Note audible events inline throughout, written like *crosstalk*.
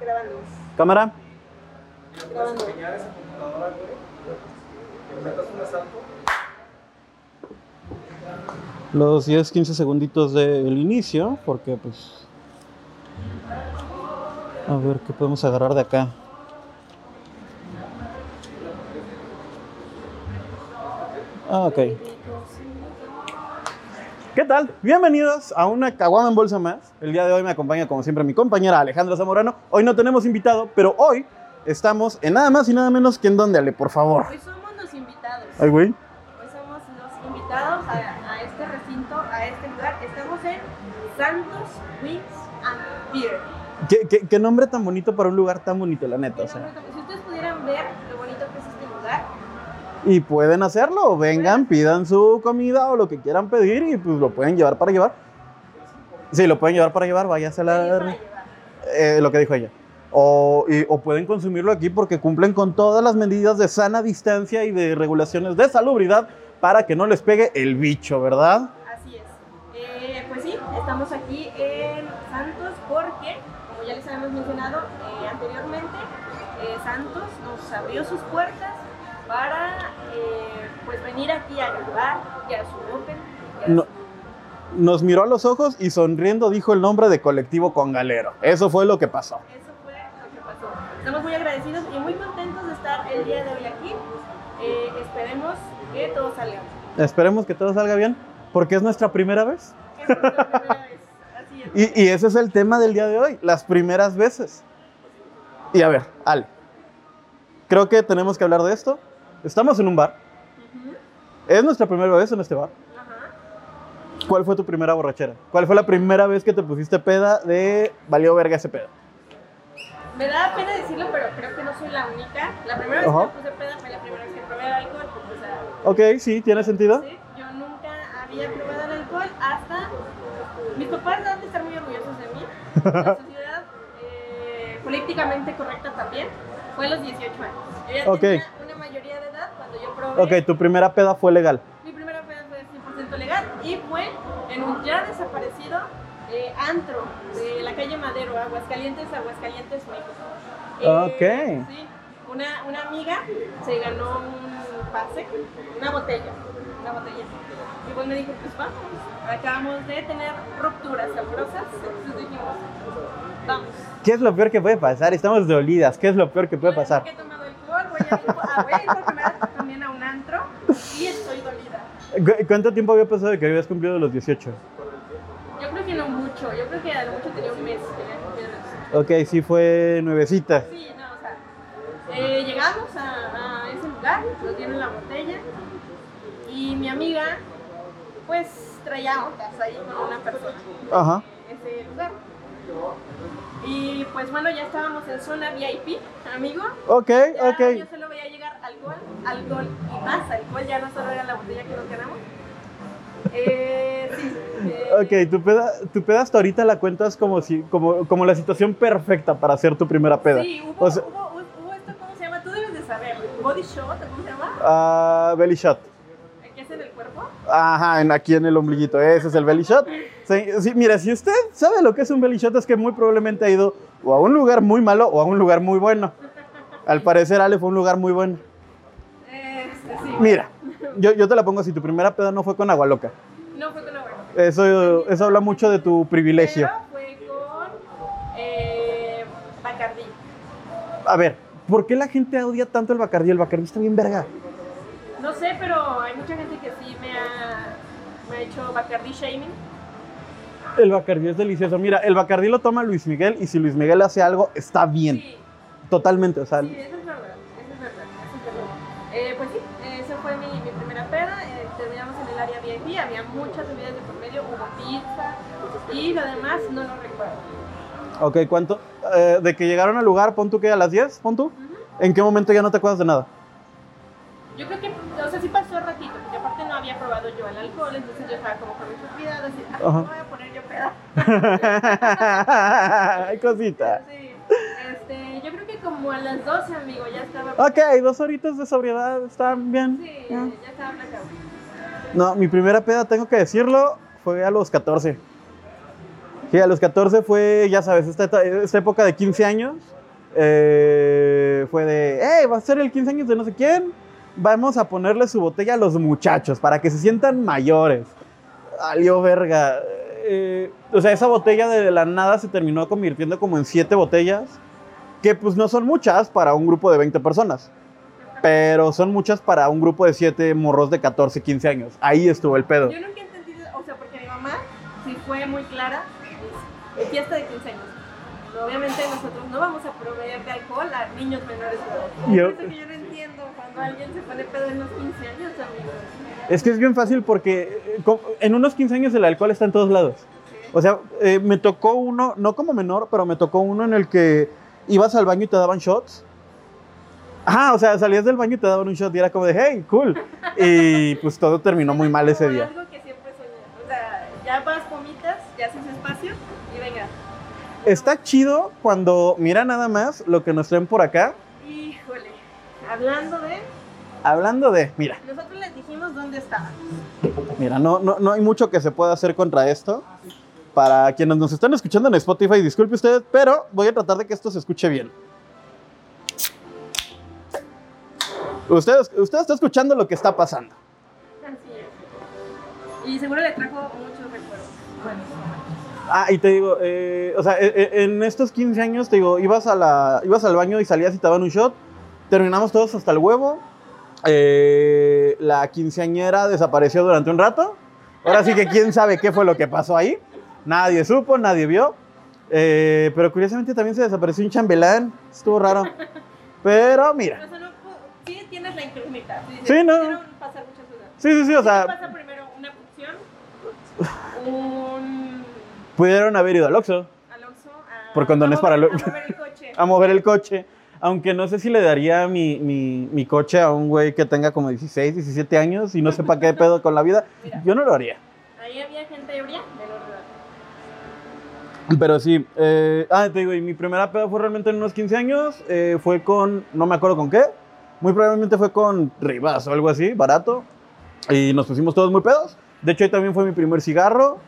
Grabando. Cámara. Grabando. Los 10, 15 segunditos del inicio, porque pues... A ver, ¿qué podemos agarrar de acá? Ah, ok. ¿Qué tal? Bienvenidos a una Caguama en Bolsa más. El día de hoy me acompaña, como siempre, mi compañera Alejandra Zamorano. Hoy no tenemos invitado, pero hoy estamos en nada más y nada menos que en donde, Ale, por favor. Hoy somos los invitados. Ay, güey. Hoy somos los invitados a, a este recinto, a este lugar. Estamos en Santos Wings and Beer. ¿Qué, qué, qué nombre tan bonito para un lugar tan bonito, la neta. O sea. Si ustedes pudieran ver Y pueden hacerlo, vengan, pidan su comida o lo que quieran pedir y pues lo pueden llevar para llevar. Sí, lo pueden llevar para llevar, váyase a la... eh, lo que dijo ella. O, y- o pueden consumirlo aquí porque cumplen con todas las medidas de sana distancia y de regulaciones de salubridad para que no les pegue el bicho, ¿verdad? Así es. Eh, pues sí, estamos aquí en Santos porque, como ya les habíamos mencionado eh, anteriormente, Santos nos abrió sus puertas para eh, pues venir aquí a grabar, ya su Open. ya No. su- Nos miró a los ojos y sonriendo dijo el nombre de Colectivo Congalero. Eso fue lo que pasó. Eso fue lo que pasó. Estamos muy agradecidos y muy contentos de estar el día de hoy aquí. Eh, esperemos que todo salga. bien. Esperemos que todo salga bien porque es nuestra primera vez. Es nuestra primera vez. Así es. Y, y ese es el tema del día de hoy, las primeras veces. Y a ver, Ale, creo que tenemos que hablar de esto. Estamos en un bar. Es nuestra primera vez en este bar. Ajá. ¿Cuál fue tu primera borrachera? ¿Cuál fue la primera vez que te pusiste peda de valió verga ese pedo? Me da pena decirlo, pero creo que no soy la única. La primera vez que me puse peda fue la primera vez que probé alcohol. O sea, Ok, sí, tiene sentido. sí, yo nunca había probado el alcohol hasta. Mis papás han de estar muy orgullosos de mí. La *laughs* sociedad eh, políticamente correcta también. Fue a los 18 años. Yo ya Ok. tenía una mayoría de edad cuando yo probé. Ok, tu primera peda fue legal. Mi primera peda fue 100% legal y fue en un ya desaparecido eh, antro de la calle Madero, Aguascalientes, Aguascalientes, México. Eh, Ok. Sí, una, una amiga se ganó un pase, una botella, una botella. Y pues me dijo, pues vamos, acabamos de tener rupturas amorosas, entonces dijimos, vamos. ¿Qué es lo peor que puede pasar? Estamos dolidas. ¿Qué es lo peor que puede pasar? He también a un antro y estoy dolida. ¿Cu- ¿Cuánto tiempo había pasado de que habías cumplido los 18? Yo creo que no mucho, yo creo que a lo mucho tenía un mes que había cumplido eso. Ok, sí fue nuevecita. Sí, no, o sea, eh, llegamos a, a ese lugar, nos dieron la botella y mi amiga, pues traía ondas ahí con una persona Ajá. en ese lugar. Y pues bueno, ya estábamos en zona VIP, amigo. Ok, Ya ok. Yo solo veía llegar alcohol, alcohol y más alcohol, ya no solo era la botella que nos ganamos. Eh, sí. eh, Ok, tu peda, tu peda hasta ahorita la cuentas como, si, como, como la situación perfecta para hacer tu primera peda. Sí, hubo, O sea, hubo, hubo esto, ¿cómo se llama? Tú debes de saber, body shot, ¿cómo se llama? ah, belly shot. ¿El que hace en el cuerpo? Ajá, en, aquí en el ombliguito. Ese es el belly shot. Sí, mira, si usted sabe lo que es un belly shot, es que muy probablemente ha ido o a un lugar muy malo o a un lugar muy bueno. Al parecer, Ale fue un lugar muy bueno. Este, sí. Mira, yo, yo te la pongo así: tu primera peda no fue con agua loca. No fue con la buena. Eso, eso habla mucho de tu privilegio. Pero fue con eh, Bacardí. A ver, ¿por qué la gente odia tanto el Bacardí? El Bacardí está bien verga. No sé, pero hay mucha gente que sí me ha, me ha hecho Bacardí shaming. El Bacardí es delicioso. Mira, el Bacardí lo toma Luis Miguel y si Luis Miguel hace algo, está bien. Sí, Totalmente. O sea, sí, eso es verdad. Eso es verdad. Eso es verdad. Eh, pues sí, esa fue mi, mi primera peda. Eh, terminamos en el área VIP. Había muchas bebidas de por medio, hubo pizza y lo demás no lo recuerdo. ok, ¿cuánto? eh, de que llegaron al lugar, pon tú que a las 10, pon tú. Ujú. ¿En qué momento ya no te acuerdas de nada? Yo creo que, o sea, sí pasó ratito, porque aparte no había probado yo el alcohol, entonces yo estaba como con mucho cuidado, así, ah, *laughs* Ay, cosita. Sí, este, yo creo que como a las 12, amigo, ya estaba. Ok, dos horitas de sobriedad, están bien. Sí, Ya. ya estaba placado. No, mi primera peda, tengo que decirlo, fue a los 14. Sí, a los 14 fue, ya sabes, esta, esta época de 15 años. eh, fue de, hey, va a ser el 15 años de no sé quién. Vamos a ponerle su botella a los muchachos para que se sientan mayores. Alió verga. Eh, o sea, esa botella de la nada se terminó convirtiendo como en siete botellas. Que pues no son muchas para un grupo de 20 personas. Pero son muchas para un grupo de siete morros de 14, 15 años. Ahí estuvo el pedo. Yo nunca he entendido, o sea, porque mi mamá sí fue muy clara, es fiesta de 15 años. Obviamente nosotros no vamos a proveer de alcohol a niños menores de edad. Yo- que yo no entiendo cuando alguien se pone pedo en los 15 años, amigos. Es que es bien fácil porque eh, en unos 15 años el alcohol está en todos lados. O sea, eh, me tocó uno, no como menor, pero me tocó uno en el que ibas al baño y te daban shots. Ajá, o sea, salías del baño y te daban un shot y era como de, hey, cool. Y pues todo terminó muy mal ese día. Algo que siempre soñé. O sea, ya vas, Está chido cuando, mira nada más lo que nos traen por acá. Híjole. Hablando de, Hablando de, mira, nosotros les dijimos dónde estaban. mira, no, no, no hay mucho que se pueda hacer contra esto. Para quienes nos están escuchando en Spotify, disculpe usted, pero voy a tratar de que esto se escuche bien. Usted, usted está escuchando lo que está pasando. Así es. Y seguro le trajo muchos recuerdos. Bueno, Ah, y te digo, eh, o sea, eh, eh, en estos 15 años, te digo, ibas, a la, ibas al baño y salías y te daban un shot. Terminamos todos hasta el huevo. Eh, la quinceañera desapareció durante un rato. Ahora sí que quién sabe qué fue lo que pasó ahí. Nadie supo, nadie vio. Eh, pero curiosamente también se desapareció un chambelán. Estuvo raro. Pero mira. No sí tienes la incógnita. Sí, Sí, no. pasar muchas cosas. Sí, sí, sí, o ¿Qué sea, pasa primero? ¿Una función? ¿Un pudieron haber ido al Oxxo Alonso? A, Por condones a para mover- lo- A mover el coche. *laughs* a mover el coche. Aunque no sé si le daría mi, mi, mi coche a un güey que tenga como 16, 17 años y no sepa qué *laughs* pedo con la vida. Mira. Yo no lo haría. Ahí había gente ebria de los. Pero sí, eh, ah, te digo, y mi primera peda fue realmente en unos 15 años. eh, fue con, no me acuerdo con qué. Muy probablemente fue con Rivas o algo así, barato. Y nos pusimos todos muy pedos. De hecho, ahí también fue mi primer cigarro.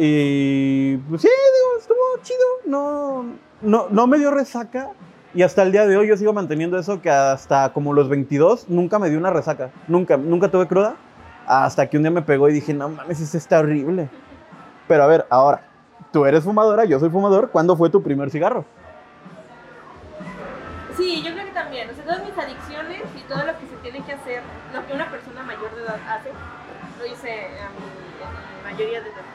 Y pues sí, digo, estuvo chido. No, no, no me dio resaca. Y hasta el día de hoy yo sigo manteniendo eso que hasta como los 22 nunca me dio una resaca. Nunca, nunca tuve cruda. Hasta que un día me pegó y dije, no mames, esto está horrible. Pero a ver, ahora, tú eres fumadora, yo soy fumador. ¿Cuándo fue tu primer cigarro? Sí, yo creo que también. O sea, todas mis adicciones y todo lo que se tiene que hacer, lo que una persona mayor de edad hace, lo hice a mi, a mi mayoría de edad.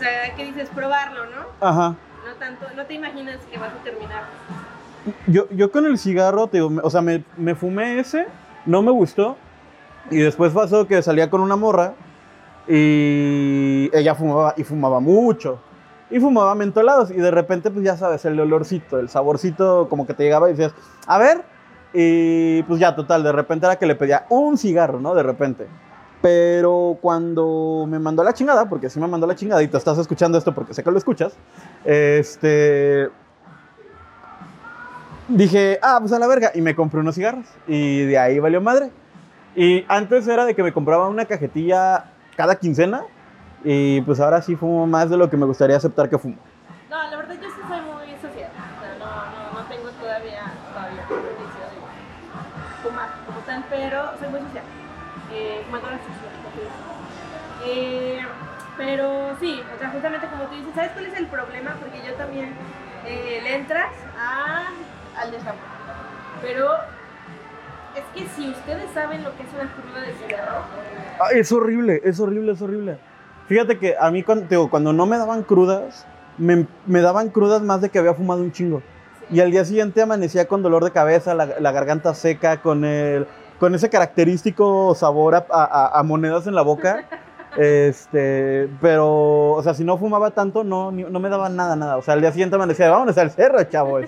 O sea, ¿qué dices? Probarlo, ¿no? Ajá. No tanto, no te imaginas que vas a terminar. Yo, yo con el cigarro, te o sea, me, me fumé ese, no me gustó. Y después pasó que salía con una morra y ella fumaba y fumaba mucho. Y fumaba mentolados. Y de repente, pues ya sabes, el olorcito, el saborcito como que te llegaba y decías, a ver. Y pues ya, total, de repente era que le pedía un cigarro, ¿no? De repente. Pero cuando me mandó la chingada, porque sí me mandó la chingada y tú estás escuchando esto porque sé que lo escuchas, este, dije, ah, pues a la verga, y me compré unos cigarros. Y de ahí valió madre. Y antes era de que me compraba una cajetilla cada quincena. Y pues ahora sí fumo más de lo que me gustaría aceptar que fumo. No, la verdad yo sí soy muy social. O sea, no, no, no tengo todavía, todavía de fumar como tal, pero soy muy. Eh, como. Eh, pero sí, o sea, justamente como tú dices, ¿sabes cuál es el problema? Porque yo también eh, le entras a, al desamor. Pero es que si ustedes saben lo que es una cruda de cigarro, Ah, es horrible, es horrible, es horrible. Fíjate que a mí cuando, digo, cuando no me daban crudas, me, me daban crudas más de que había fumado un chingo. sí. Y al día siguiente amanecía con dolor de cabeza, la, la garganta seca, con, el, con ese característico sabor a, a- a monedas en la boca. Este, pero, o sea, si no fumaba tanto, no, ni- no me daba nada, nada. O sea, al día siguiente amanecía, vámonos al cerro, chavos.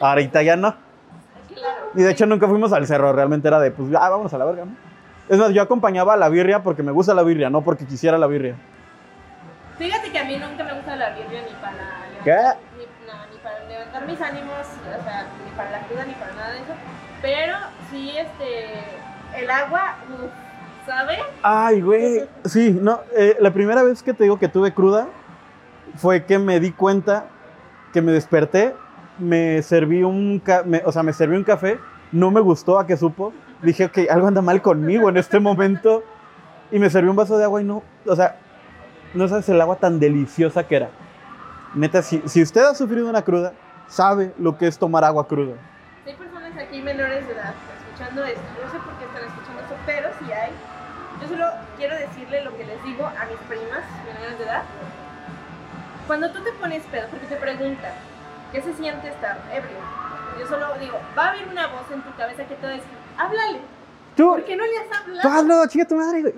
Ahorita ya no. Y de hecho nunca fuimos al cerro, realmente era de, pues, ah, vámonos a la verga, ¿no? Es más, yo acompañaba a la birria porque me gusta la birria, no porque quisiera la birria. Fíjate que a mí nunca me gusta la birria ni para ¿Qué? ni, no, ni para levantar mis ánimos, o sea, ni para la cruda ni para nada de eso. Pero sí, este, el agua, uf, ¿sabe? Ay, güey. Sí, no, eh, la primera vez que te digo que tuve cruda, fue que me di cuenta que me desperté, me serví un, ca- me- o sea, me serví un café, no me gustó a que supo, dije, ok, algo anda mal conmigo en este momento, y me serví un vaso de agua y no, o sea, no sabes el agua tan deliciosa que era. Neta, si, si usted ha sufrido una cruda, sabe lo que es tomar agua cruda. Hay personas aquí menores de edad escuchando esto, no sé por qué están escuchando esto, pero si hay. Yo solo quiero decirle lo que les digo a mis primas menores de edad. Cuando tú te pones pedo, porque te preguntan, ¿qué se siente estar ebrio? Yo solo digo, va a haber una voz en tu cabeza que te va a decir, háblale, Tú, ¿por qué no le has tú hablado? hazlo, chica tu madre,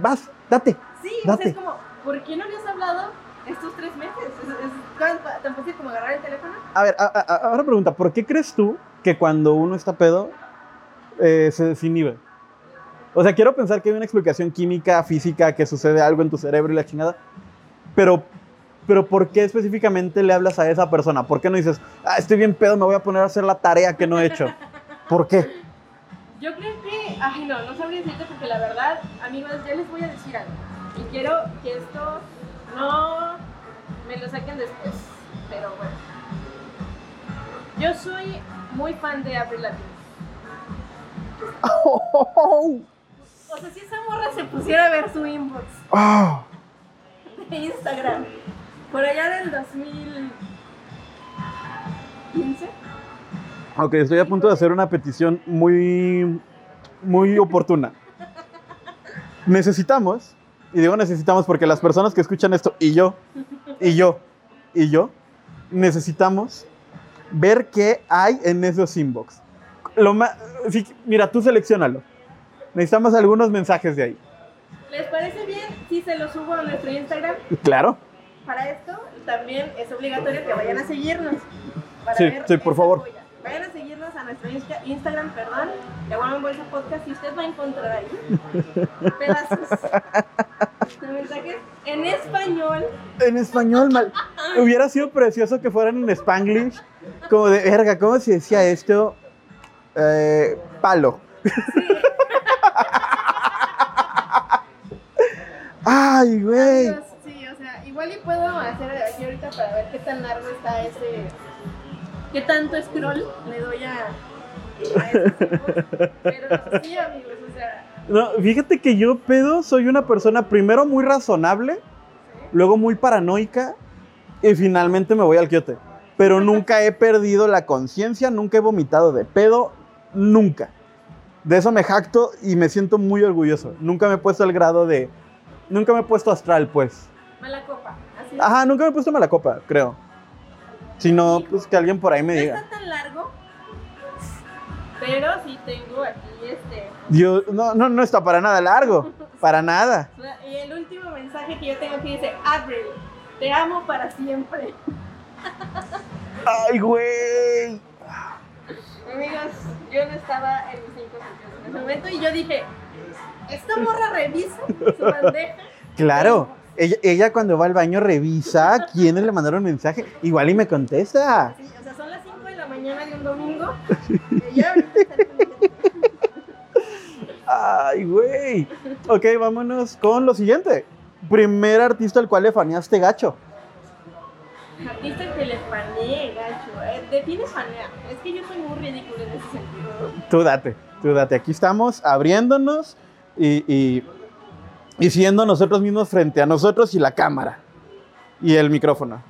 vas, date. Sí, o sea, Date. es como, ¿por qué no le has hablado estos tres meses? Es, es tan, tan fácil como agarrar el teléfono. A ver, a- a- ahora pregunta, ¿por qué crees tú que cuando uno está pedo eh, se desinhibe? O sea, quiero pensar que hay una explicación química, física, que sucede algo en tu cerebro y la chingada, pero, pero ¿por qué específicamente le hablas a esa persona? ¿Por qué no dices, ah, estoy bien pedo, me voy a poner a hacer la tarea que no he hecho? ¿Por qué? Yo creo que, ay no, no sabría decirte porque la verdad, amigos, ya les voy a decir algo. Y quiero que esto no me lo saquen después. Pero bueno. Yo soy muy fan de Avril Lavigne. O sea, si esa morra se pusiera a ver su inbox Ah, de Instagram por allá del 2015, ok, estoy a punto de hacer una petición muy, muy oportuna. Necesitamos, y digo necesitamos porque las personas que escuchan esto, y yo, y yo, y yo, necesitamos ver qué hay en esos inbox. Lo sí, mira, tú seleccionalo. Necesitamos algunos mensajes de ahí. ¿les parece bien si se lo subo a nuestro Instagram? Claro. Para esto también es obligatorio que vayan a seguirnos. Para Sí, ver sí, por favor. joya. Vayan a seguirnos a nuestro Insta- Instagram, perdón, de One Bolsa Podcast y usted va a encontrar ahí *laughs* pedazos de mensajes en español. En español, mal. *laughs* Hubiera sido precioso que fueran en Spanglish. Como de, verga, ¿cómo se decía esto? Eh, palo. Ay, güey. Sí, o sea, igual y puedo hacer aquí ahorita para ver qué tan largo está ese. qué tanto scroll le doy a. inbox. Pero sí, amigos, o sea. No, fíjate que yo, pedo, soy una persona primero muy razonable, ¿sí? luego muy paranoica y finalmente me voy al quiote. Pero nunca he perdido la conciencia, nunca he vomitado de pedo, nunca. De eso me jacto y me siento muy orgulloso. Nunca me he puesto al grado de... Nunca me he puesto astral, pues. Mala copa. Así. Ajá, nunca me he puesto mala copa, creo. Si no, pues que alguien por ahí me No diga. está tan largo, pero sí tengo aquí este. Dios, no, no, no está para nada largo. *laughs* Para nada. Y el último mensaje que yo tengo aquí dice: Avril, te amo para siempre. Ay, güey. Estaba en mis cinco sentidos en ese momento y yo dije: Esta morra revisa su *laughs* bandeja. Claro. Ella, ella cuando va al baño revisa quiénes le mandaron mensaje. Igual y me contesta. Sí, o sea, son las 5 de la mañana de un domingo. *laughs* Ay, güey. Ok, vámonos con lo siguiente. Primer artista al cual le faneaste gacho. Artista que le fanee, gacho. Eh, define fanea. Es que Tú date, tú date. Aquí estamos abriéndonos y, y, y siendo nosotros mismos frente a nosotros y la cámara. Y el micrófono.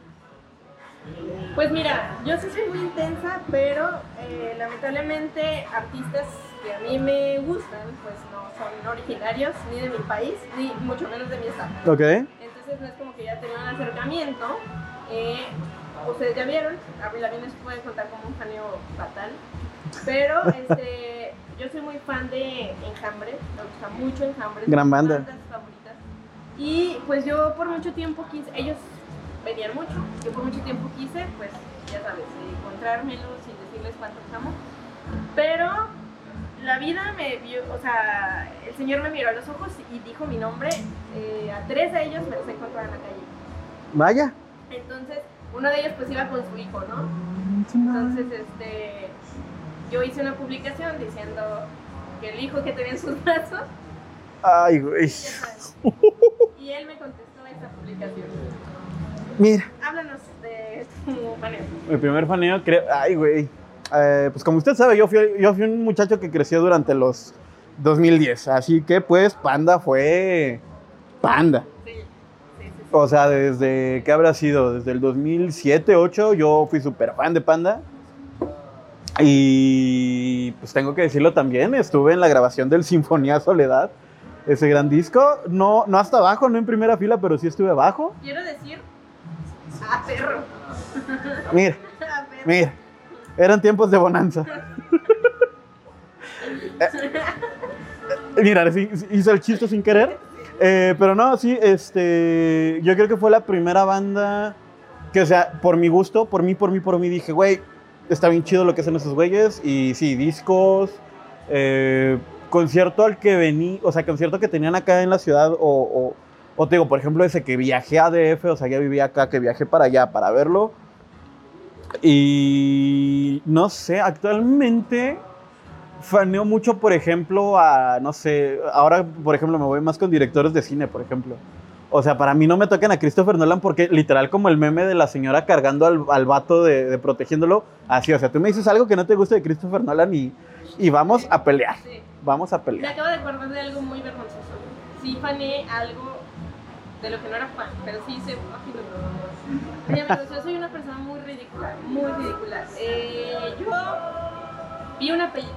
Pues mira, yo sí soy muy intensa, pero eh, lamentablemente artistas que a mí me gustan, pues no son originarios ni de mi país, ni mucho menos de mi estado. Ok. Entonces no es como que ya tenía un acercamiento. Eh, ustedes ya vieron, Avril Lavigne se puede contar como un faneo fatal. Pero este, yo soy muy fan de Enjambre, me gusta mucho Enjambre. Gran banda. bandas favoritas. Y pues yo por mucho tiempo quise, ellos venían mucho, yo por mucho tiempo quise, pues ya sabes, encontrármelos sin decirles cuánto amo. Pero la vida me vio, o sea, el Señor me miró a los ojos y dijo mi nombre. eh, a tres de ellos me los encontrado en la calle. Vaya. Entonces, uno de ellos pues iba con su hijo, ¿no? Entonces, este, yo hice una publicación diciendo que el hijo que tenía en sus *laughs* brazos, Ay, güey. Y él me contestó esa publicación. Mira, Háblanos de tu paneo. mi primer faneo, creo. Ay, güey. Eh, pues como usted sabe, yo fui, yo fui un muchacho que creció durante los 2010. Así que, pues, Panda fue. Panda. Sí, sí, sí. sí. O sea, desde. ¿Qué habrá sido? Desde el 2007, 2008, yo fui súper fan de Panda. Y pues tengo que decirlo también, estuve en la grabación del Sinfonía Soledad, ese gran disco. No, no hasta abajo, no en primera fila, pero sí estuve abajo. Quiero decir. A perro. Mira, A *laughs* perro. mira, eran tiempos de bonanza. *laughs* Eh, Mira, sí- sí hice el chiste sin querer. Eh, pero no, sí, este, yo creo que fue la primera banda que, o sea, por mi gusto, por mí, por mí, por mí, dije, güey, está bien chido lo que hacen esos güeyes. Y sí, discos, eh, concierto al que vení, o sea, concierto que tenían acá en la ciudad, o, o, o te digo, por ejemplo, ese que viajé a DF, o sea, ya vivía acá, que viajé para allá para verlo. Y no sé, actualmente faneo mucho, por ejemplo, a, no sé, ahora, por ejemplo, me voy más con directores de cine, por ejemplo. O sea, para mí no me toquen a Christopher Nolan porque literal como el meme de la señora cargando al, al vato de, de protegiéndolo, así, o sea, tú me dices algo que no te guste de Christopher Nolan y, y vamos a pelear, Sí. vamos a Me pelear. acabo de acordar de algo muy vergonzoso. Sí fané algo de lo que no era fan, pero sí hice yo soy una persona muy ridícula, muy ridícula. Eh, yo vi una película.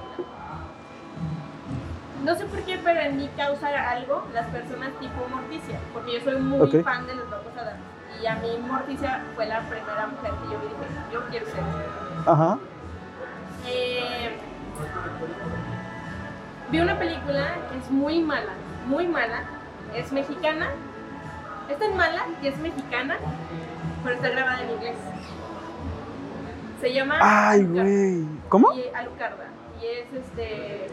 No sé por qué, pero en mí causa algo las personas tipo Morticia, porque yo soy muy fan de los locos Adams. Y a mí Morticia fue la primera mujer que yo dije, yo quiero ser. Ajá. Eh, vi una película que es muy mala, muy mala. Es mexicana. Es tan mala que es mexicana, pero está grabada en inglés. Se llama Ay, güey. ¿Cómo? Y Alucarda. Y es este.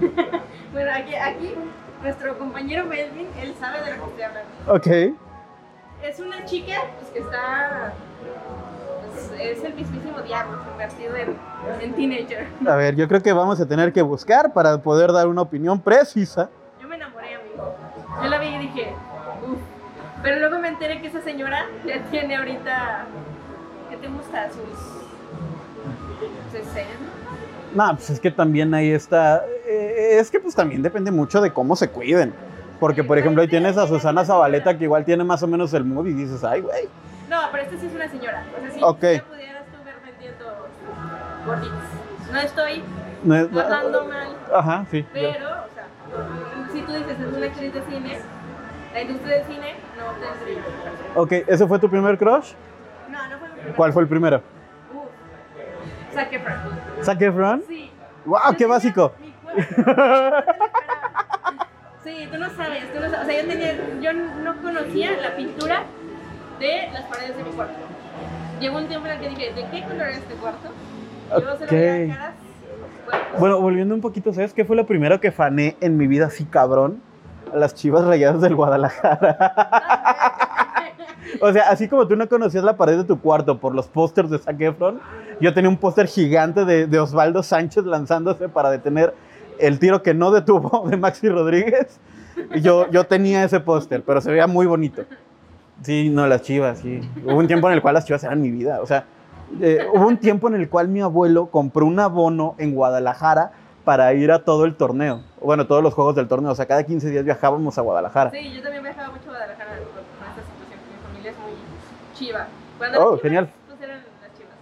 *laughs* bueno, aquí, aquí nuestro compañero Melvin, él sabe de lo que estoy hablando. Ok. Es una chica pues, que está. pues, es el mismísimo diablo convertido en, en teenager. *laughs* A ver, yo creo que vamos a tener que buscar para poder dar una opinión precisa. Yo me enamoré, amigo. Yo la vi y dije, uff. Pero luego me enteré que esa señora ya tiene ahorita. ¿Qué te gusta? Sus. 60. No, pues es que también ahí está. Eh, es que pues también depende mucho de cómo se cuiden. Porque, por ejemplo, ahí tienes a Susana Zabaleta que igual tiene más o menos el mood y dices, ay, güey. No, pero esta sí es una señora. O sea, si Ok. ya pudieras tú ver vendiendo gorditos. No estoy No es- bajando mal, Ajá, sí. ya. pero, o sea, si tú dices es una actriz de cine, la industria del cine no tendría. Ok, ¿ese fue tu primer crush? No, no fue mi primera. ¿Cuál fue el primero? Uf. Zac Efron. ¿Zac Efron? Sí. ¡Wow, qué básico! mi. Sí, tú no sabes, tú no sabes. O sea, yo, tenía, yo no conocía la pintura de las paredes de mi cuarto. Llegó un tiempo en el que dije, ¿de qué color es este cuarto? Yo se lo Ok. veía caras. cuerpos. Bueno, volviendo un poquito, ¿sabes qué fue lo primero que fané en mi vida así cabrón? Las chivas rayadas del Guadalajara. *laughs* O sea, así como tú no conocías la pared de tu cuarto por los pósters de Zac Efron, yo tenía un póster gigante de, de Osvaldo Sánchez lanzándose para detener el tiro que no detuvo *laughs* de Maxi Rodríguez. Yo, yo tenía ese póster, pero se veía muy bonito. Sí, no, las chivas, sí. Hubo un tiempo en el cual las chivas eran mi vida. O sea, eh, hubo un tiempo en el cual mi abuelo compró un abono en Guadalajara para ir a todo el torneo. Bueno, todos los juegos del torneo. O sea, cada 15 días viajábamos a Guadalajara. Sí, yo también viajaba mucho a Guadalajara con esta situación. Mi familia es muy chiva. Cuando Oh, chivas, genial. Pues eran las chivas.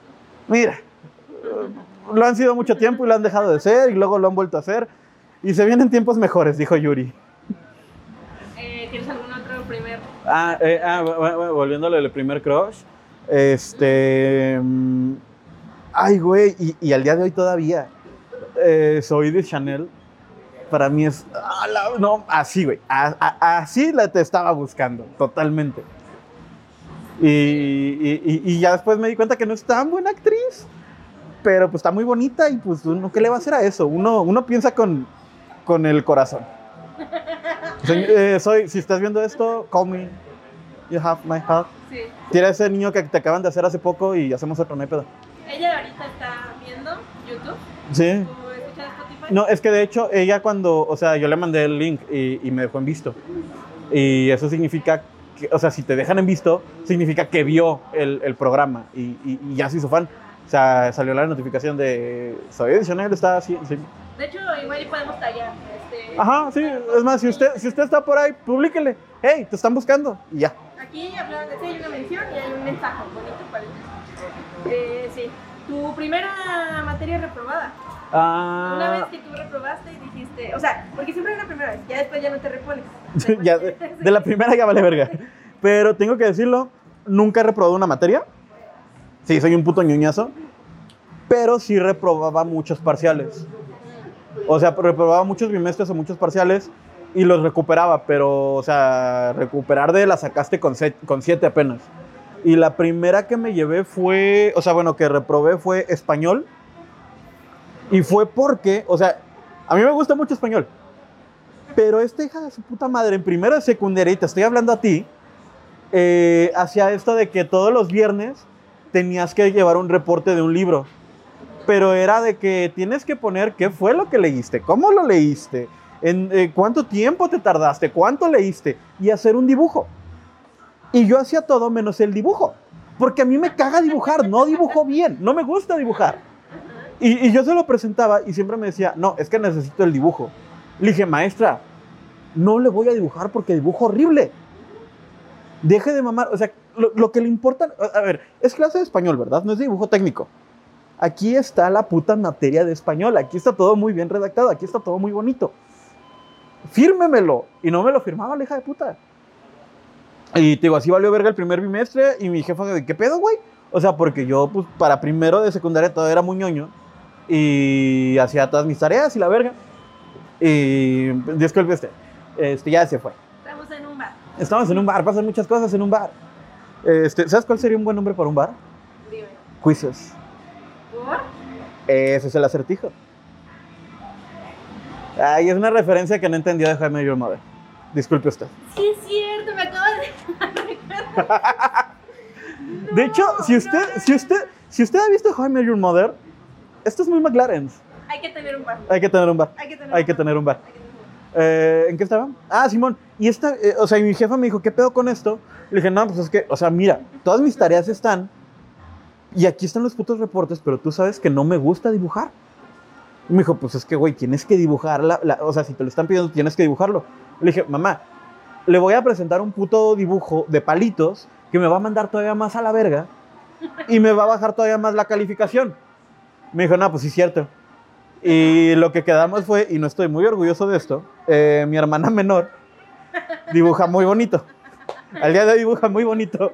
Mira, eh, lo han sido mucho tiempo y lo han dejado de ser y luego lo han vuelto a hacer. Y se vienen tiempos mejores, dijo Yuri. Eh, ¿Tienes algún otro primer? Ah, eh, ah, bu- bu- bu- volviendo a lo del primer crush. Este. mm, Ay, güey, y, y al día de hoy todavía. eh, soy de Chanel. Para mí es. ah, la- no, así, güey. a- a- así la te estaba buscando, totalmente. Y, y- y- y ya después me di cuenta que no es tan buena actriz. Pero pues está muy bonita y pues uno, ¿qué le va a hacer a eso? Uno, uno piensa con, con el corazón. *laughs* Se- eh, soy, si estás viendo esto, call me. You have my heart. Sí. Tira ese niño que te acaban de hacer hace poco y hacemos otro, no hay pedo. Ella ahorita está viendo YouTube. Sí. ¿Tú escuchas Spotify? No, es que de hecho ella cuando, o sea, yo le mandé el link y, y me dejó en visto. Y eso significa que- o sea, si te dejan en visto, significa que vio el, el programa y, y- y ya se hizo fan. O sea, salió la notificación de, soy adicional, está así. sí. De hecho, igual podemos tallar. Este, Ajá, sí, es más, si usted, si usted está por ahí, publíquele. Hey, te están buscando. Y ya. Aquí hablaban de hay una mención y hay un mensaje bonito para el eh, Sí. Tu primera materia reprobada. Una vez Ah, que tú reprobaste y dijiste, o sea, porque siempre hay una primera vez, ya después ya no te repones. *laughs* ya, de, de la primera ya vale verga. *laughs* Pero tengo que decirlo, nunca he reprobado una materia. Sí, soy un puto ñoñazo. Pero sí reprobaba muchos parciales. O sea, reprobaba muchos bimestres o muchos parciales y los recuperaba, pero, o sea, recuperar de la sacaste con, siete apenas. Y la primera que me llevé fue, o sea, bueno, que reprobé fue español. Y fue porque, o sea, a mí me gusta mucho español. Pero esta hija de su puta madre, en primero de secundaria, y te estoy hablando a ti, eh, hacía esto de que todos los viernes tenías que llevar un reporte de un libro. Pero era de que tienes que poner qué fue lo que leíste, cómo lo leíste, en eh, cuánto tiempo te tardaste, cuánto leíste, y hacer un dibujo. Y yo hacía todo menos el dibujo. Porque a mí me caga dibujar, no dibujo bien, no me gusta dibujar. Y, y yo se lo presentaba y siempre me decía, no, es que necesito el dibujo. Le dije, maestra, no le voy a dibujar porque dibujo horrible. Deje de mamar. O sea, lo, lo que le importa. A ver, es clase de español, ¿verdad? No es dibujo técnico. Aquí está la puta materia de español. Aquí está todo muy bien redactado. Aquí está todo muy bonito. Fírmemelo. Y no me lo firmaba la hija de puta. Y te digo, así valió verga el primer bimestre. Y mi jefa, de ¿qué pedo, güey? O sea, porque yo, pues, para primero de secundaria todo era muy ñoño. Y hacía todas mis tareas y la verga. Y disculpe este, este ya se fue. Estamos en un bar. Estamos en un bar, pasan muchas cosas en un bar. Este, ¿Sabes cuál sería un buen nombre para un bar? Dime. Quizzes. ¿Por? Ese es el acertijo. Ay, es una referencia que no entendió de Jaime Your Mother. Disculpe usted. Sí, es cierto, me acabas de. *laughs* De hecho, si usted, si usted, si usted ha visto Met Your Mother, esto es muy McLaren. Hay que tener un bar. Hay que tener un bar. Hay que tener Hay que tener un bar. Hay que tener un bar. Eh, ¿En qué estaba? Ah, Simón. Y esta, eh, o sea, y mi jefa me dijo, ¿qué pedo con esto? Le dije, no, pues es que, o sea, mira, todas mis tareas están y aquí están los putos reportes, pero tú sabes que no me gusta dibujar. Y me dijo, pues es que, güey, tienes que dibujarla. la- o sea, si te lo están pidiendo, tienes que dibujarlo. Le dije, mamá, le voy a presentar un puto dibujo de palitos que me va a mandar todavía más a la verga y me va a bajar todavía más la calificación. Me dijo, no, pues sí, cierto. Y lo que quedamos fue, y no estoy muy orgulloso de esto, eh, mi hermana menor dibuja muy bonito. Al día de hoy dibuja muy bonito.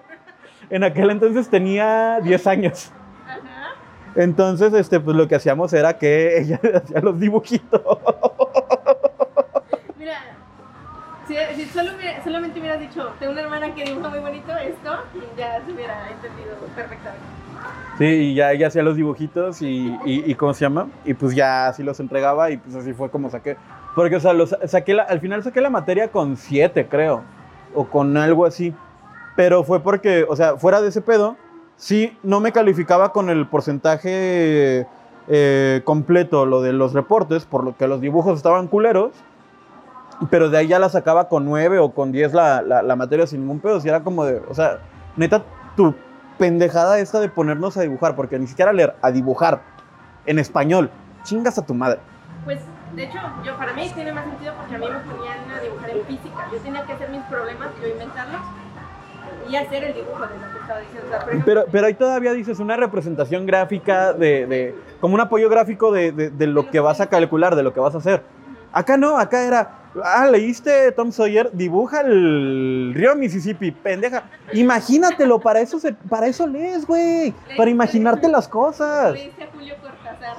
En aquel entonces tenía 10 años. Entonces, este, pues lo que hacíamos era que ella *laughs* hacía los dibujitos. Mira, si, si solo hubiera- solamente hubieras dicho, tengo una hermana que dibuja muy bonito esto, ya se hubiera entendido perfectamente. Sí, y ya ella hacía los dibujitos y, y, y ¿cómo se llama? Y pues ya así los entregaba y pues así fue como saqué. Porque, o sea, los, saqué la- al final saqué la materia con 7, creo. O con algo así. Pero fue porque, o sea, fuera de ese pedo, sí, no me calificaba con el porcentaje eh, completo, lo de los reportes, por lo que los dibujos estaban culeros. Pero de ahí ya la sacaba con 9 o con 10 la, la, la materia sin ningún pedo. Si era como de, o sea, neta, tu pendejada esta de ponernos a dibujar, porque ni siquiera leer, a dibujar en español, chingas a tu madre. Pues, de hecho, yo para mí tiene más sentido porque a mí me ponían a dibujar en física. Yo tenía que hacer mis problemas, yo inventarlos y hacer el dibujo de lo que estaba diciendo. O sea, ejemplo, Pero, pero ahí todavía dices una representación gráfica de, de- como un apoyo gráfico de, de- de lo que vas a calcular, de lo que vas a hacer. Acá no, acá era, ah, leíste Tom Sawyer, dibuja el río Mississippi, pendeja. Imagínatelo, para eso, se, para eso lees, güey, para imaginarte las cosas. leíste a Julio Cortázar.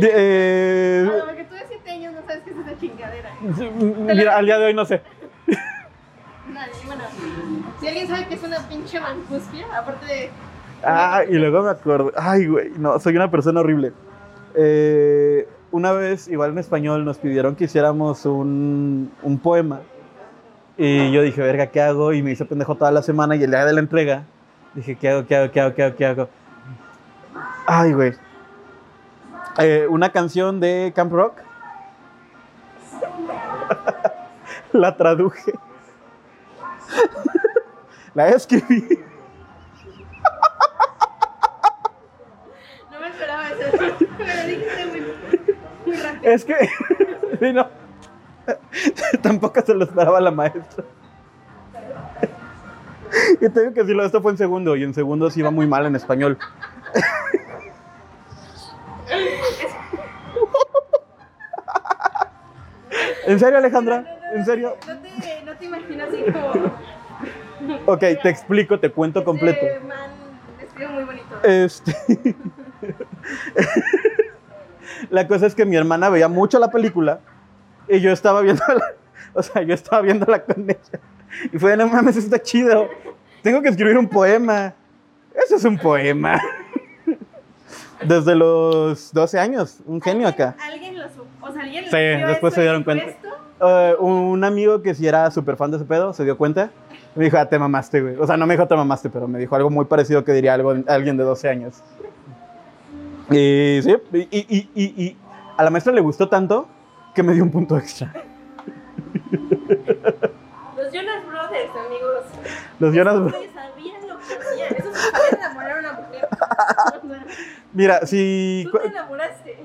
De- eh, Ah, porque tú de 7 años no sabes qué es esa chingadera. mira, al día de hoy no sé. Nadie, bueno, si alguien sabe que es una pinche mancuspia, aparte de. Ah, y luego me acuerdo. Ay, güey, no, soy una persona horrible. Eh, una vez, igual en español, nos pidieron que hiciéramos un, un poema. Y yo dije, verga, ¿qué hago? Y me hice pendejo toda la semana y el día de la entrega, dije, ¿qué hago? ¿Qué hago? ¿Qué hago? ¿Qué hago? ¿Qué hago? Ay, güey. Eh, una canción de Camp Rock. *laughs* La traduje. *laughs* La escribí. No me esperaba eso. Pero dijiste muy, muy rápido. Es que. *laughs* sí, no. *laughs* Tampoco se lo esperaba la maestra. *laughs* Y tengo que decirlo, esto fue en segundo, y en segundo sí iba muy mal en español. ¿En serio, Alejandra? ¿En serio? No te, no te imaginas así como. Ok, te explico, te cuento completo. Este man vestido muy bonito. Este. La cosa es que mi hermana veía mucho la película y yo estaba viéndola, *laughs* o sea, yo estaba viéndola con ella. Y fue, no mames, eso está chido. Tengo que escribir un poema. Eso es un poema. *laughs* Desde los 12 años, un genio acá. Alguien lo supo. O sea, alguien Sí, vio después se dieron cuenta. Eh, un amigo que sí era súper fan de ese pedo se dio cuenta. Me dijo, ah, te mamaste, güey. O sea, no me dijo te mamaste, pero me dijo algo muy parecido que diría algo, alguien de 12 años. Y sí, y, y- y- y a la maestra le gustó tanto que me dio un punto extra. Los Jonas Brothers, amigos. Los Jonas Bro- Ustedes sabían lo que hacían. Eso sabía enamorar a una mujer. *laughs* Mira, si... Tú te enamoraste.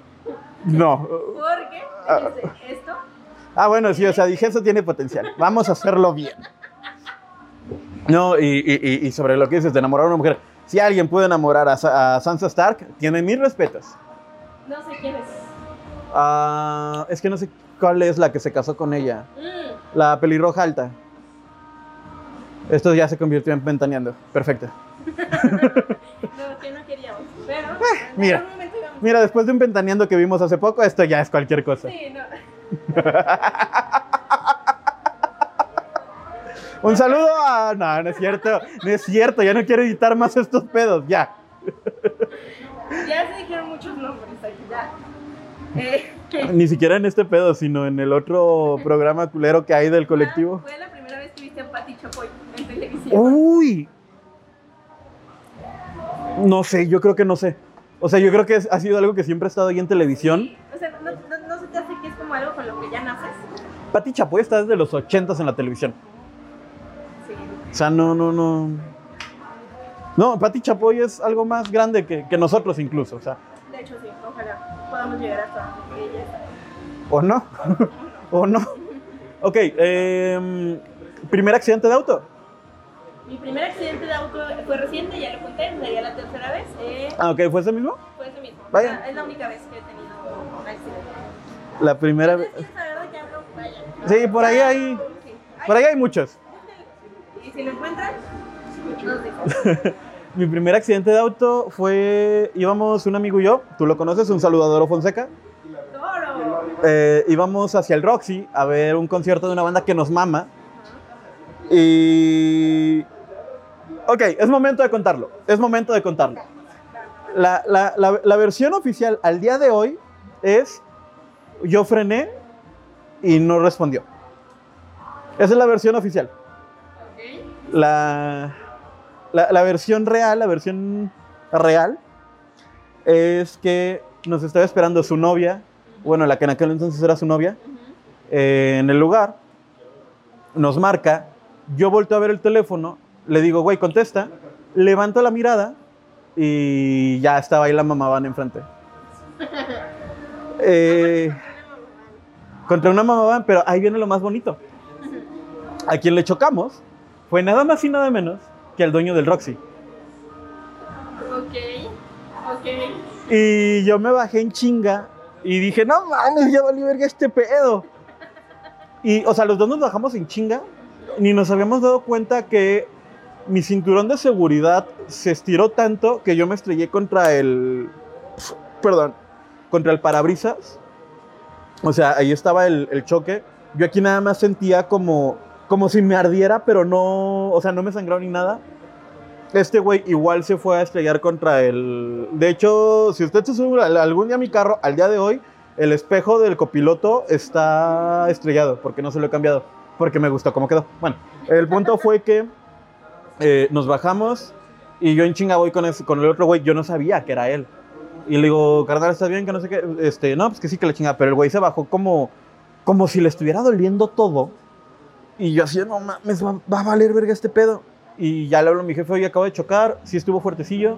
No. Porque Ah. dijiste esto. Ah, bueno, sí, o sea, dije, eso tiene potencial. Vamos a hacerlo bien. No, y, y- y- y sobre lo que dices de enamorar a una mujer. Si alguien puede enamorar a, Sa- a Sansa Stark, tiene mis respetos. No sé quién es. Ah, es que no sé cuál es la que se casó con ella. Mm, La pelirroja alta. Esto ya se convirtió en ventaneando. Perfecto. *laughs* no, que no queríamos. Pero Eh, mira. Mira, después de un ventaneando que vimos hace poco, esto ya es cualquier cosa. Sí, no. *laughs* Un saludo a... No, no es cierto. No es cierto. Ya no quiero editar más estos pedos. Ya. Ya se dijeron muchos nombres aquí, ya. Eh, Ni siquiera en este pedo, sino en el otro programa culero que hay del colectivo. Fue la primera vez que viste a Pati Chapoy en televisión. Uy. No sé, yo creo que no sé. O sea, yo creo que es- ha sido algo que siempre ha estado ahí en televisión. O sea, ¿no, no, no se te hace que es como algo con lo que ya naces? Pati Chapoy está desde los 80 en la televisión. O sea, no, no, no. No, Pati Chapoy es algo más grande que, que nosotros incluso. O sea, De hecho, sí, ojalá podamos llegar hasta ella. ¿o no? ¿O no? Ok, em, primer accidente de auto. Mi primer accidente de auto fue reciente, ya lo conté, sería la tercera vez. Eh, Ah, ok, ¿fue ese mismo? fue ese mismo. Vaya. O sea, es la única vez que he tenido un accidente. La primera vez. Sí, por ahí hay, Sí. Por ahí hay muchos. Y si lo encuentran, nos dicen. *laughs* Mi primer accidente de auto fue, íbamos un amigo y yo, tú lo conoces, un saludador Fonseca. ¡Toro! Eh, íbamos hacia el Roxy a ver un concierto de una banda que nos mama. Y... Ok, es momento de contarlo. Es momento de contarlo. La, la- la- la versión oficial al día de hoy es yo frené y no respondió. Esa es la versión oficial. La, la, la versión real, la versión real, es que nos estaba esperando su novia, bueno, la que en aquel entonces era su novia, eh, en el lugar, nos marca, yo volteo a ver el teléfono, le digo, güey, contesta, levanto la mirada y ya estaba ahí la mamá van enfrente. *laughs* Eh, contra una mamá van, pero ahí viene lo más bonito. A quien le chocamos fue nada más y nada menos que al dueño del Roxy. Ok. Ok. Y yo me bajé en chinga y dije, no mames, ya valió verga este pedo. Y, o sea, los dos nos bajamos en chinga, ni nos habíamos dado cuenta que mi cinturón de seguridad se estiró tanto que yo me estrellé contra el. Perdón, contra el parabrisas. O sea, ahí estaba el, el choque. Yo aquí nada más sentía como, como si me ardiera, pero no. O sea, no me sangró ni nada. Este güey igual se fue a estrellar contra el. De hecho, si usted se sube al- algún día a mi carro, al día de hoy, el espejo del copiloto está estrellado porque no se lo he cambiado. Porque me gustó cómo quedó. Bueno, el punto *laughs* fue que eh, nos bajamos y yo en chinga voy con, ese- con el otro güey. Yo no sabía que era él. Y le digo, carnal, ¿estás bien? Que no sé qué. Este, no, pues que sí que la chinga. Pero el güey se bajó como, como si le estuviera doliendo todo. Y yo así, no mames, va, a valer verga este pedo. Y ya le hablo a mi jefe, oye, acabo de chocar, sí estuvo fuertecillo,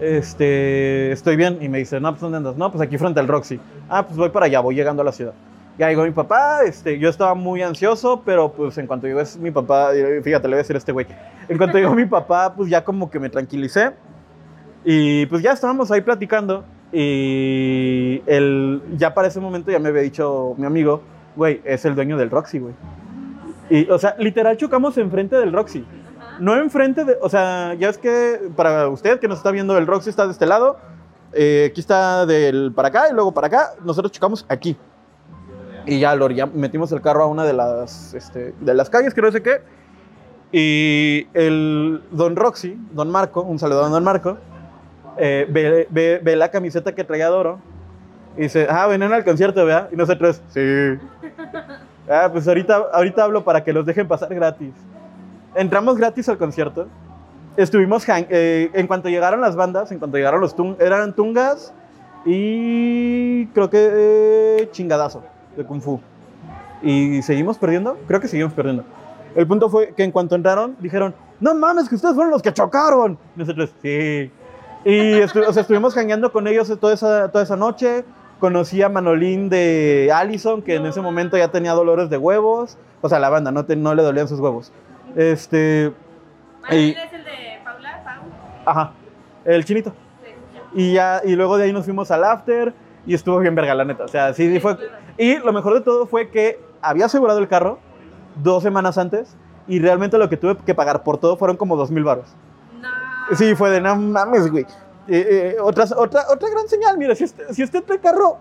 este, estoy bien. Y me dice, no, pues ¿dónde andas? No, pues aquí frente al Roxy. Ah, pues voy para allá, voy llegando a la ciudad. Ya llegó mi papá, este, yo estaba muy ansioso, pero pues en cuanto llegó mi papá, fíjate, le voy a decir a este güey, en cuanto llegó mi papá, pues ya como que me tranquilicé. Y pues ya estábamos ahí platicando y el, ya para ese momento ya me había dicho mi amigo, güey, es el dueño del Roxy, güey. Y, o sea, literal chocamos enfrente del Roxy. No enfrente de, o sea, ya es que para usted que nos está viendo, el Roxy está de este lado, eh, aquí está del para acá y luego para acá, nosotros chocamos aquí. Y ya lo ya metimos el carro a una de las, este, de las calles, que no sé qué. Y el don Roxy, don Marco, un saludo a don Marco, eh, ve, ve- ve la camiseta que traía Doro y dice, ah, venían al concierto, ¿verdad? Y nosotros, sí. Ah, pues ahorita, ahorita hablo para que los dejen pasar gratis. Entramos gratis al concierto. Estuvimos, eh, en cuanto llegaron las bandas, en cuanto llegaron los tungas, eran tungas y creo que eh, chingadazo de Kung Fu. Y seguimos perdiendo, creo que seguimos perdiendo. El punto fue que en cuanto entraron, dijeron, no mames, que ustedes fueron los que chocaron. Nosotros, sí. Y estu- o sea, estuvimos jangueando con ellos toda esa, toda esa noche. Conocí a Manolín de Allison, que en ese momento ya tenía dolores de huevos. O sea, la banda, no, te- no le dolían sus huevos. Este, Y- es el de Paula, Pau. ajá, el chinito. Y ya, y luego de ahí nos fuimos al after y estuvo bien verga, la neta. O sea, sí, fue. Y lo mejor de todo fue que había asegurado el carro dos semanas antes y realmente lo que tuve que pagar por todo fueron como dos mil baros. No. Sí, fue de no mames, güey. Eh, eh, otras- otra, otra gran señal, mira, si usted, si usted trae carro,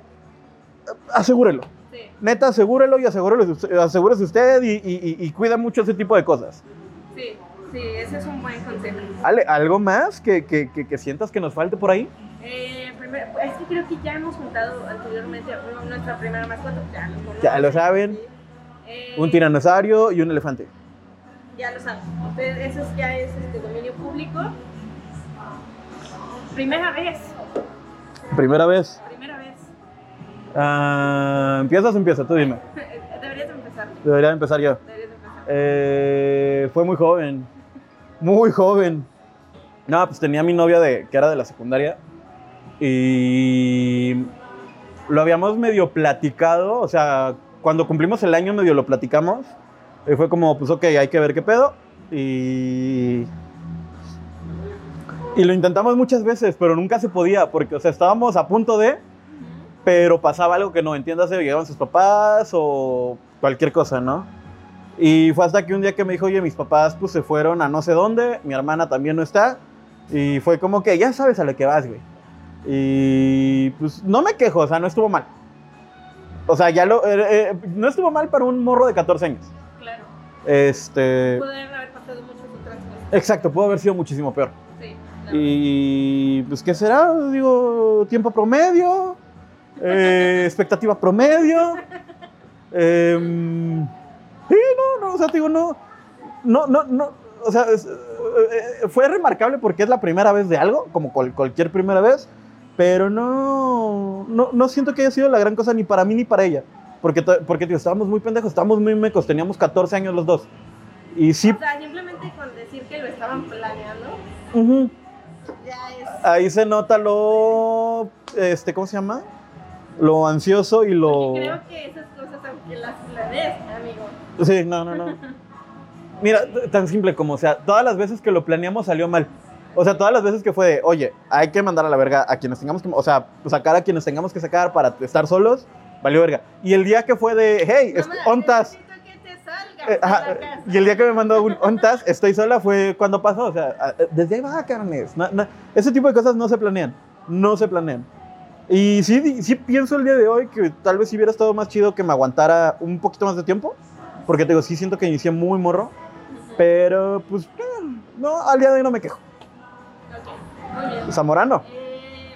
asegúrelo. Sí. Neta, asegúrelo y asegúrelo, asegúrese usted y, y- y- y cuida mucho ese tipo de cosas. Sí, sí, ese es un buen consejo. Ale, ¿Algo más que, que- que- que sientas que nos falte por ahí? Eh, primero, es que creo que ya hemos juntado anteriormente nuestra primera mascota. Ya lo, conocen, Ya lo saben. sí. Eh, Un tiranosaurio y un elefante. Ya lo saben. Eso es- ya es este, dominio público. Primera vez. Primera vez. Primera vez. Ah, ¿Empiezas o empieza? Tú dime. *laughs* Deberías empezar. Debería empezar yo. Deberías empezar. Eh, fue muy joven. Muy joven. No, pues tenía mi novia de, que era de la secundaria. Y lo habíamos medio platicado. O sea, cuando cumplimos el año medio lo platicamos. Y fue como, pues ok, hay que ver qué pedo. Y... Y lo intentamos muchas veces, pero nunca se podía. Porque, o sea, estábamos a punto de... pero pasaba algo que no, entiéndase, llegaban sus papás o cualquier cosa, ¿no? Y fue hasta que un día que me dijo, oye, mis papás pues se fueron a no sé dónde, mi hermana también no está, y fue como que ya sabes a lo que vas, güey. Y pues no me quejo, o sea, no estuvo mal. O sea, ya lo, eh, eh, no estuvo mal para un morro de 14 años. Claro. Este, Pudieron haber pasado muchas otras cosas. exacto, pudo haber sido muchísimo peor. Y pues, ¿qué será? Digo, tiempo promedio, eh, expectativa promedio. Em, sí, no, no, o sea, digo, no, no, no, no, o sea, es, eh, eh, fue remarcable porque es la primera vez de algo, como cual- cualquier primera vez, pero no, no, no siento que haya sido la gran cosa ni para mí ni para ella. Porque, porque tío, estábamos muy pendejos, estábamos muy mecos, teníamos 14 años los dos. Y sí, O sea, simplemente con decir que lo estaban planeando, ujú, ya es. ahí se nota lo, este, ¿cómo se llama? Lo ansioso y lo... Creo que esas cosas, aunque las planees, amigo. Sí, no, no, no. Mira, tan simple como, o sea, todas las veces que lo planeamos salió mal. O sea, todas las veces que fue de, oye, hay que mandar a la verga a quienes tengamos que, o sea, sacar a quienes tengamos que sacar para estar solos, valió verga. Y el día que fue de, hey, ontas, necesito que te salgas eh, ajá, y el día que me mandó un ontas, estoy sola, fue cuando pasó. O sea, desde ahí va, carnes. No- no, ese tipo de cosas no se planean. No se planean. Y sí, sí pienso el día de hoy que tal vez sí hubiera estado más chido que me aguantara un poquito más de tiempo. Porque te digo, sí siento que inicié muy morro. Pero pues, no, al día de hoy no me quejo. Ok, muy bien. Zamorano. Eh,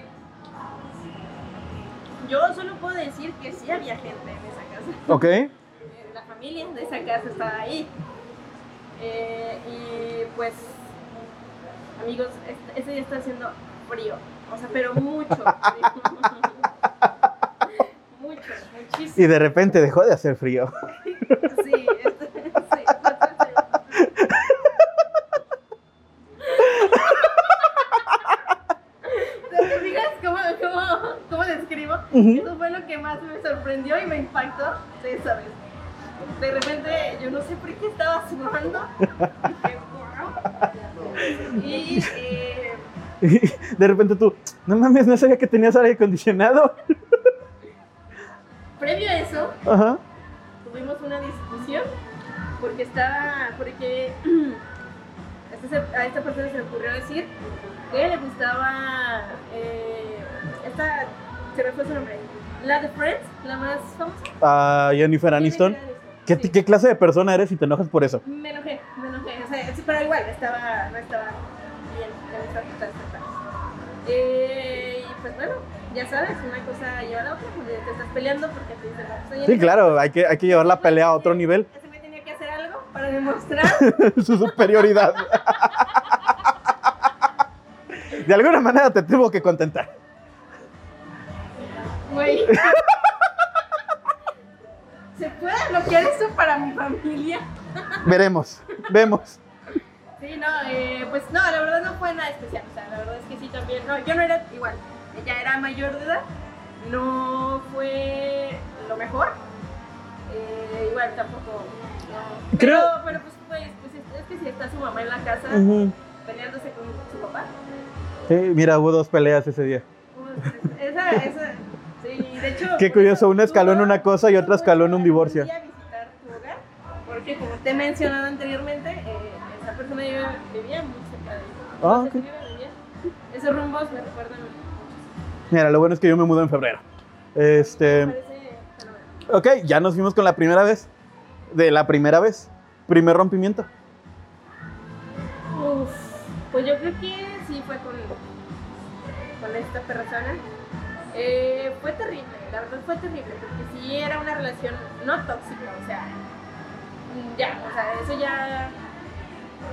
yo solo puedo decir que sí había gente en esa casa. Ok familia de esa casa estaba ahí. Eh, y pues, amigos, este, ese día está haciendo frío, o sea, pero mucho. *laughs* mucho, muchísimo. Y de repente dejó de hacer frío. sí, este, *laughs* sí. ¿Cómo, cómo, cómo describo? Uh. Eso fue lo que más me sorprendió y me impactó de esa. De repente, yo no sé por qué estaba sudando. *laughs* Y eh, *laughs* De repente tú, no mames, no sabía que tenías aire acondicionado. *laughs* previo a eso, Ajá. tuvimos una discusión porque estaba, porque *clears throat* a este a esta persona se le ocurrió decir que le gustaba eh, esta, se me fue su nombre, la de Friends, la más famosa. A Jennifer Aniston. Jennifer ¿Qué, sí. ¿Qué clase de persona eres y te enojas por eso? Me enojé, me enojé, o sea, pero igual, estaba, no estaba bien. Eh, y pues bueno, ya sabes, una cosa lleva a la otra, pues te estás peleando porque te dicen, no, Sí, claro, hay que, hay que llevar la pelea a otro nivel. Ese me tenía que hacer algo para demostrar *laughs* Su superioridad. De alguna manera te tuvo que contentar. Güey. *laughs* ¿Se puede *laughs* bloquear esto para mi familia? Veremos, vemos. Sí, no, eh, pues no, la verdad no fue nada especial. O sea, la verdad es que sí también. No, yo no era igual. Ella era mayor de edad. No fue lo mejor. Eh, igual tampoco. no. Creo- Pero, pero pues, pues, pues es, que si está su mamá en la casa peleándose con su papá. Sí, mira, hubo dos peleas ese día. pues, esa, esa. Sí, de hecho. Qué curioso, una escaló en una cosa y otra escaló en un divorcio. día visitar tu hogar, porque como te he mencionado anteriormente, eh, esa persona vivía, vivía muy cerca de ahí. Ah, ok. Esos rumbos me recuerdan. Mira, lo bueno es que yo me mudé en febrero. Me Este, parece fenomenal. ok, ya nos fuimos con la primera vez. De la primera vez. Primer rompimiento. Uf, pues yo creo que sí fue con, con esta persona. Eh, fue terrible, la verdad fue terrible, porque sí era una relación no tóxica, o sea, ya, o sea, eso ya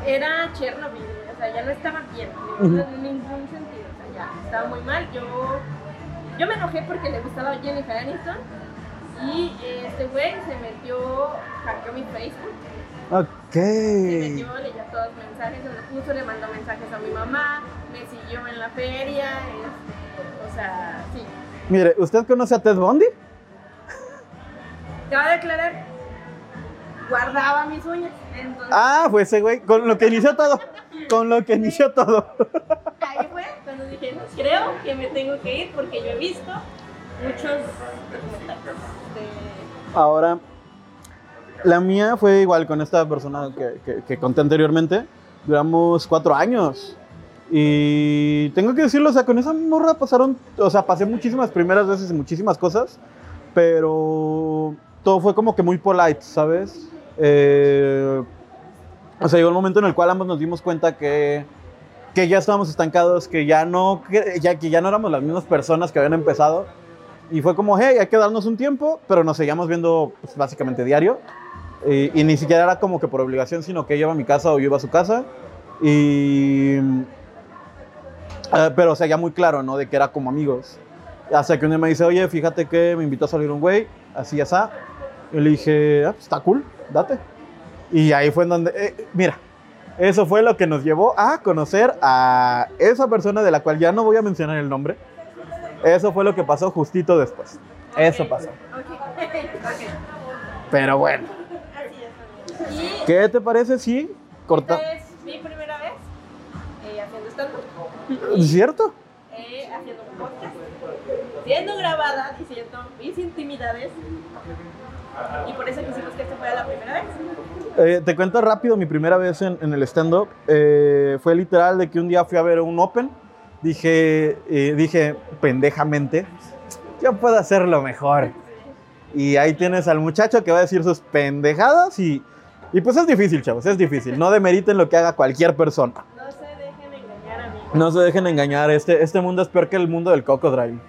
era Chernobyl, o sea, ya no estaba bien, en ningún, en ningún sentido, o sea, ya estaba muy mal. Yo, yo me enojé porque le gustaba Jennifer Aniston y eh, este güey se metió, hackeó mi Facebook. Ok. Se metió, leyó todos los mensajes, donde puso, le mandó mensajes a mi mamá, me siguió en la feria, este, o sea, sí. Mire, ¿usted conoce a Ted Bundy? Te voy a declarar, guardaba mis uñas, entonces Ah, fue ese güey, con lo que inició todo. Con lo que inició todo. ahí fue cuando dije, creo que me tengo que ir porque yo he visto muchos. Ahora, la mía fue igual con esta persona que, que- que conté anteriormente. Duramos cuatro años. Y tengo que decirlo, o sea, con esa morra pasaron, o sea, pasé muchísimas primeras veces y muchísimas cosas, pero todo fue como que muy polite, ¿sabes? Eh, o sea, llegó el momento en el cual ambos nos dimos cuenta que, que ya estábamos estancados, que ya no, que ya, que ya no éramos las mismas personas que habían empezado. Y fue como, hey, hay que darnos un tiempo, pero nos seguíamos viendo pues, básicamente diario. Y, y ni siquiera era como que por obligación, sino que ella iba a mi casa o yo iba a su casa. Y... eh, pero o sea, ya muy claro, ¿no? De que era como amigos. Hasta que un día me dice, oye, fíjate que me invitó a salir un güey, así ya está. Y le dije, ah, pues, está cool, date. Y ahí fue en donde, eh, mira, eso fue lo que nos llevó a conocer a esa persona de la cual ya no voy a mencionar el nombre. Eso fue lo que pasó justito después. Eso pasó. Ok, ok. Pero bueno, ¿qué te parece si corta? esta es mi primera vez eh, haciendo stand-up. ¿Cierto? eh, haciendo un podcast, siendo grabada, diciendo mis intimidades. Y por eso quisimos que esta fuera la primera vez. Eh, te cuento rápido mi primera vez en, en el stand-up. Eh, fue literal de que un día fui a ver un open. Dije, dije pendejamente, yo puedo hacerlo mejor. Y ahí tienes al muchacho que va a decir sus pendejadas y, y pues es difícil, chavos, es difícil. No demeriten lo que haga cualquier persona. No se dejen engañar, este, este mundo es peor que el mundo del Cocodrile.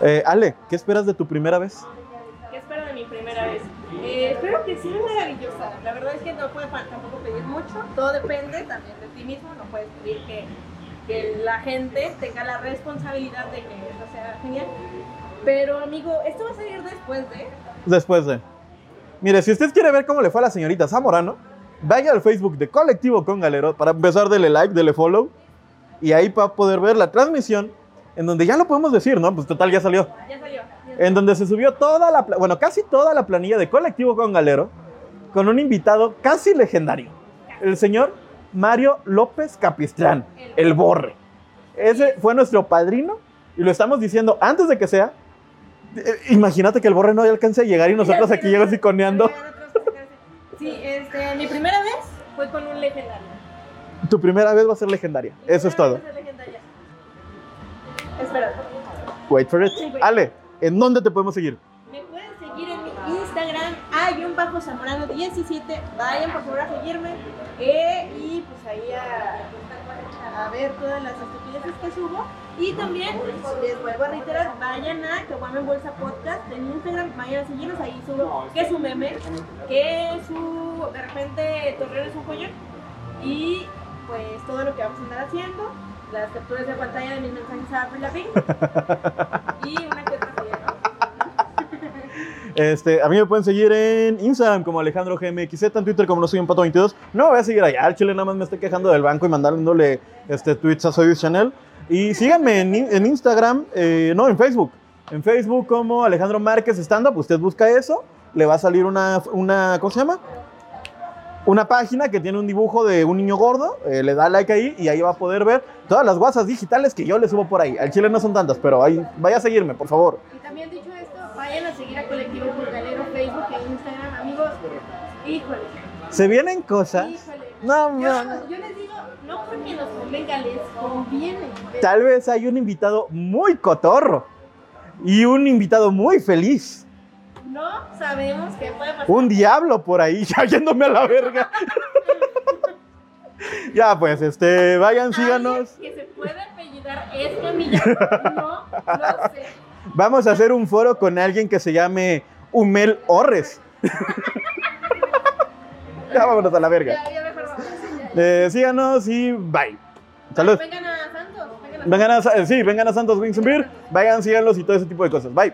Eh, Ale, ¿qué esperas de tu primera vez? ¿Qué espero de mi primera vez? Eh, espero que sea maravillosa. La verdad es que no puedes pa- tampoco pedir mucho. Todo depende también de ti mismo. No puedes pedir que, que la gente tenga la responsabilidad de que eso sea genial. Pero amigo, esto va a salir después de... Después de. Mire, si usted quiere ver cómo le fue a la señorita Zamorano, vaya al Facebook de Colectivo con Galero. Para empezar, dele like, dele follow. Y ahí va a poder ver la transmisión en donde ya lo podemos decir, ¿no? Pues total, ya salió. Ya salió. En donde se subió toda la, bueno, casi toda la planilla de Colectivo con Galero, con un invitado casi legendario, el señor Mario López Capistrán, el Borre. Ese fue nuestro padrino y lo estamos diciendo antes de que sea. Eh, Imagínate que el Borre no alcance a llegar y nosotros aquí llegamos iconeando. Sí, este, mi primera vez fue con un legendario. Tu primera vez va a ser legendaria. Eso es todo. Esa legendaria. Espera. Wait for it. Ale, ¿en dónde te podemos seguir? Me pueden seguir en mi Instagram, hay un bajo zamorano 17. Vayan por favor a seguirme. eh, y pues ahí a, a ver todas las estupideces que subo. Y también, les vuelvo a reiterar, vayan a Caguama en Bolsa Podcast en Instagram, vayan a seguirnos, ahí subo que su meme, que su, de repente, Torreón es un joyón. Y pues todo lo que vamos a andar haciendo, las capturas de pantalla de mis mensajes a Lavigne. *laughs* y una que otra. Este, a mí me pueden seguir en Instagram como Alejandro GMXZ, en Twitter como no soy un pato 22. No voy a seguir allá, el chile nada más me estoy quejando del banco y mandándole este, tweets a Soy Chanel. Y síganme en, in- en Instagram, eh, no, en Facebook. En Facebook como Alejandro Márquez Stand Up, usted busca eso, le va a salir una, una ¿cómo se llama? Una página que tiene un dibujo de un niño gordo, eh, le da like ahí y ahí va a poder ver todas las guasas digitales que yo le subo por ahí. Al chile no son tantas, pero ahí vaya a seguirme, por favor. Y también dicho esto, vayan a seguir a Colectivo Pulgalero, Facebook e Instagram, amigos. Híjole, Se vienen cosas. híjole. No, Yo, no. yo les digo, no porque nos convenga, les conviene. Tal vez hay un invitado muy cotorro y un invitado muy feliz. No sabemos qué puede pasar. Un diablo por ahí, *laughs* ya yéndome a la verga. *laughs* ya, pues, este, vayan, síganos. Que se puede apellidar Escamilla, no lo sé. Vamos a hacer un foro con alguien que se llame Humel Orres. *laughs* ya vámonos a la verga. Ya, ya mejor. Eh, síganos y bye. Salud. Vengan a Santos, vengan a Vengan a, sí, vengan a Santos Wings and Beer. Vayan, síganlos y todo ese tipo de cosas. Bye.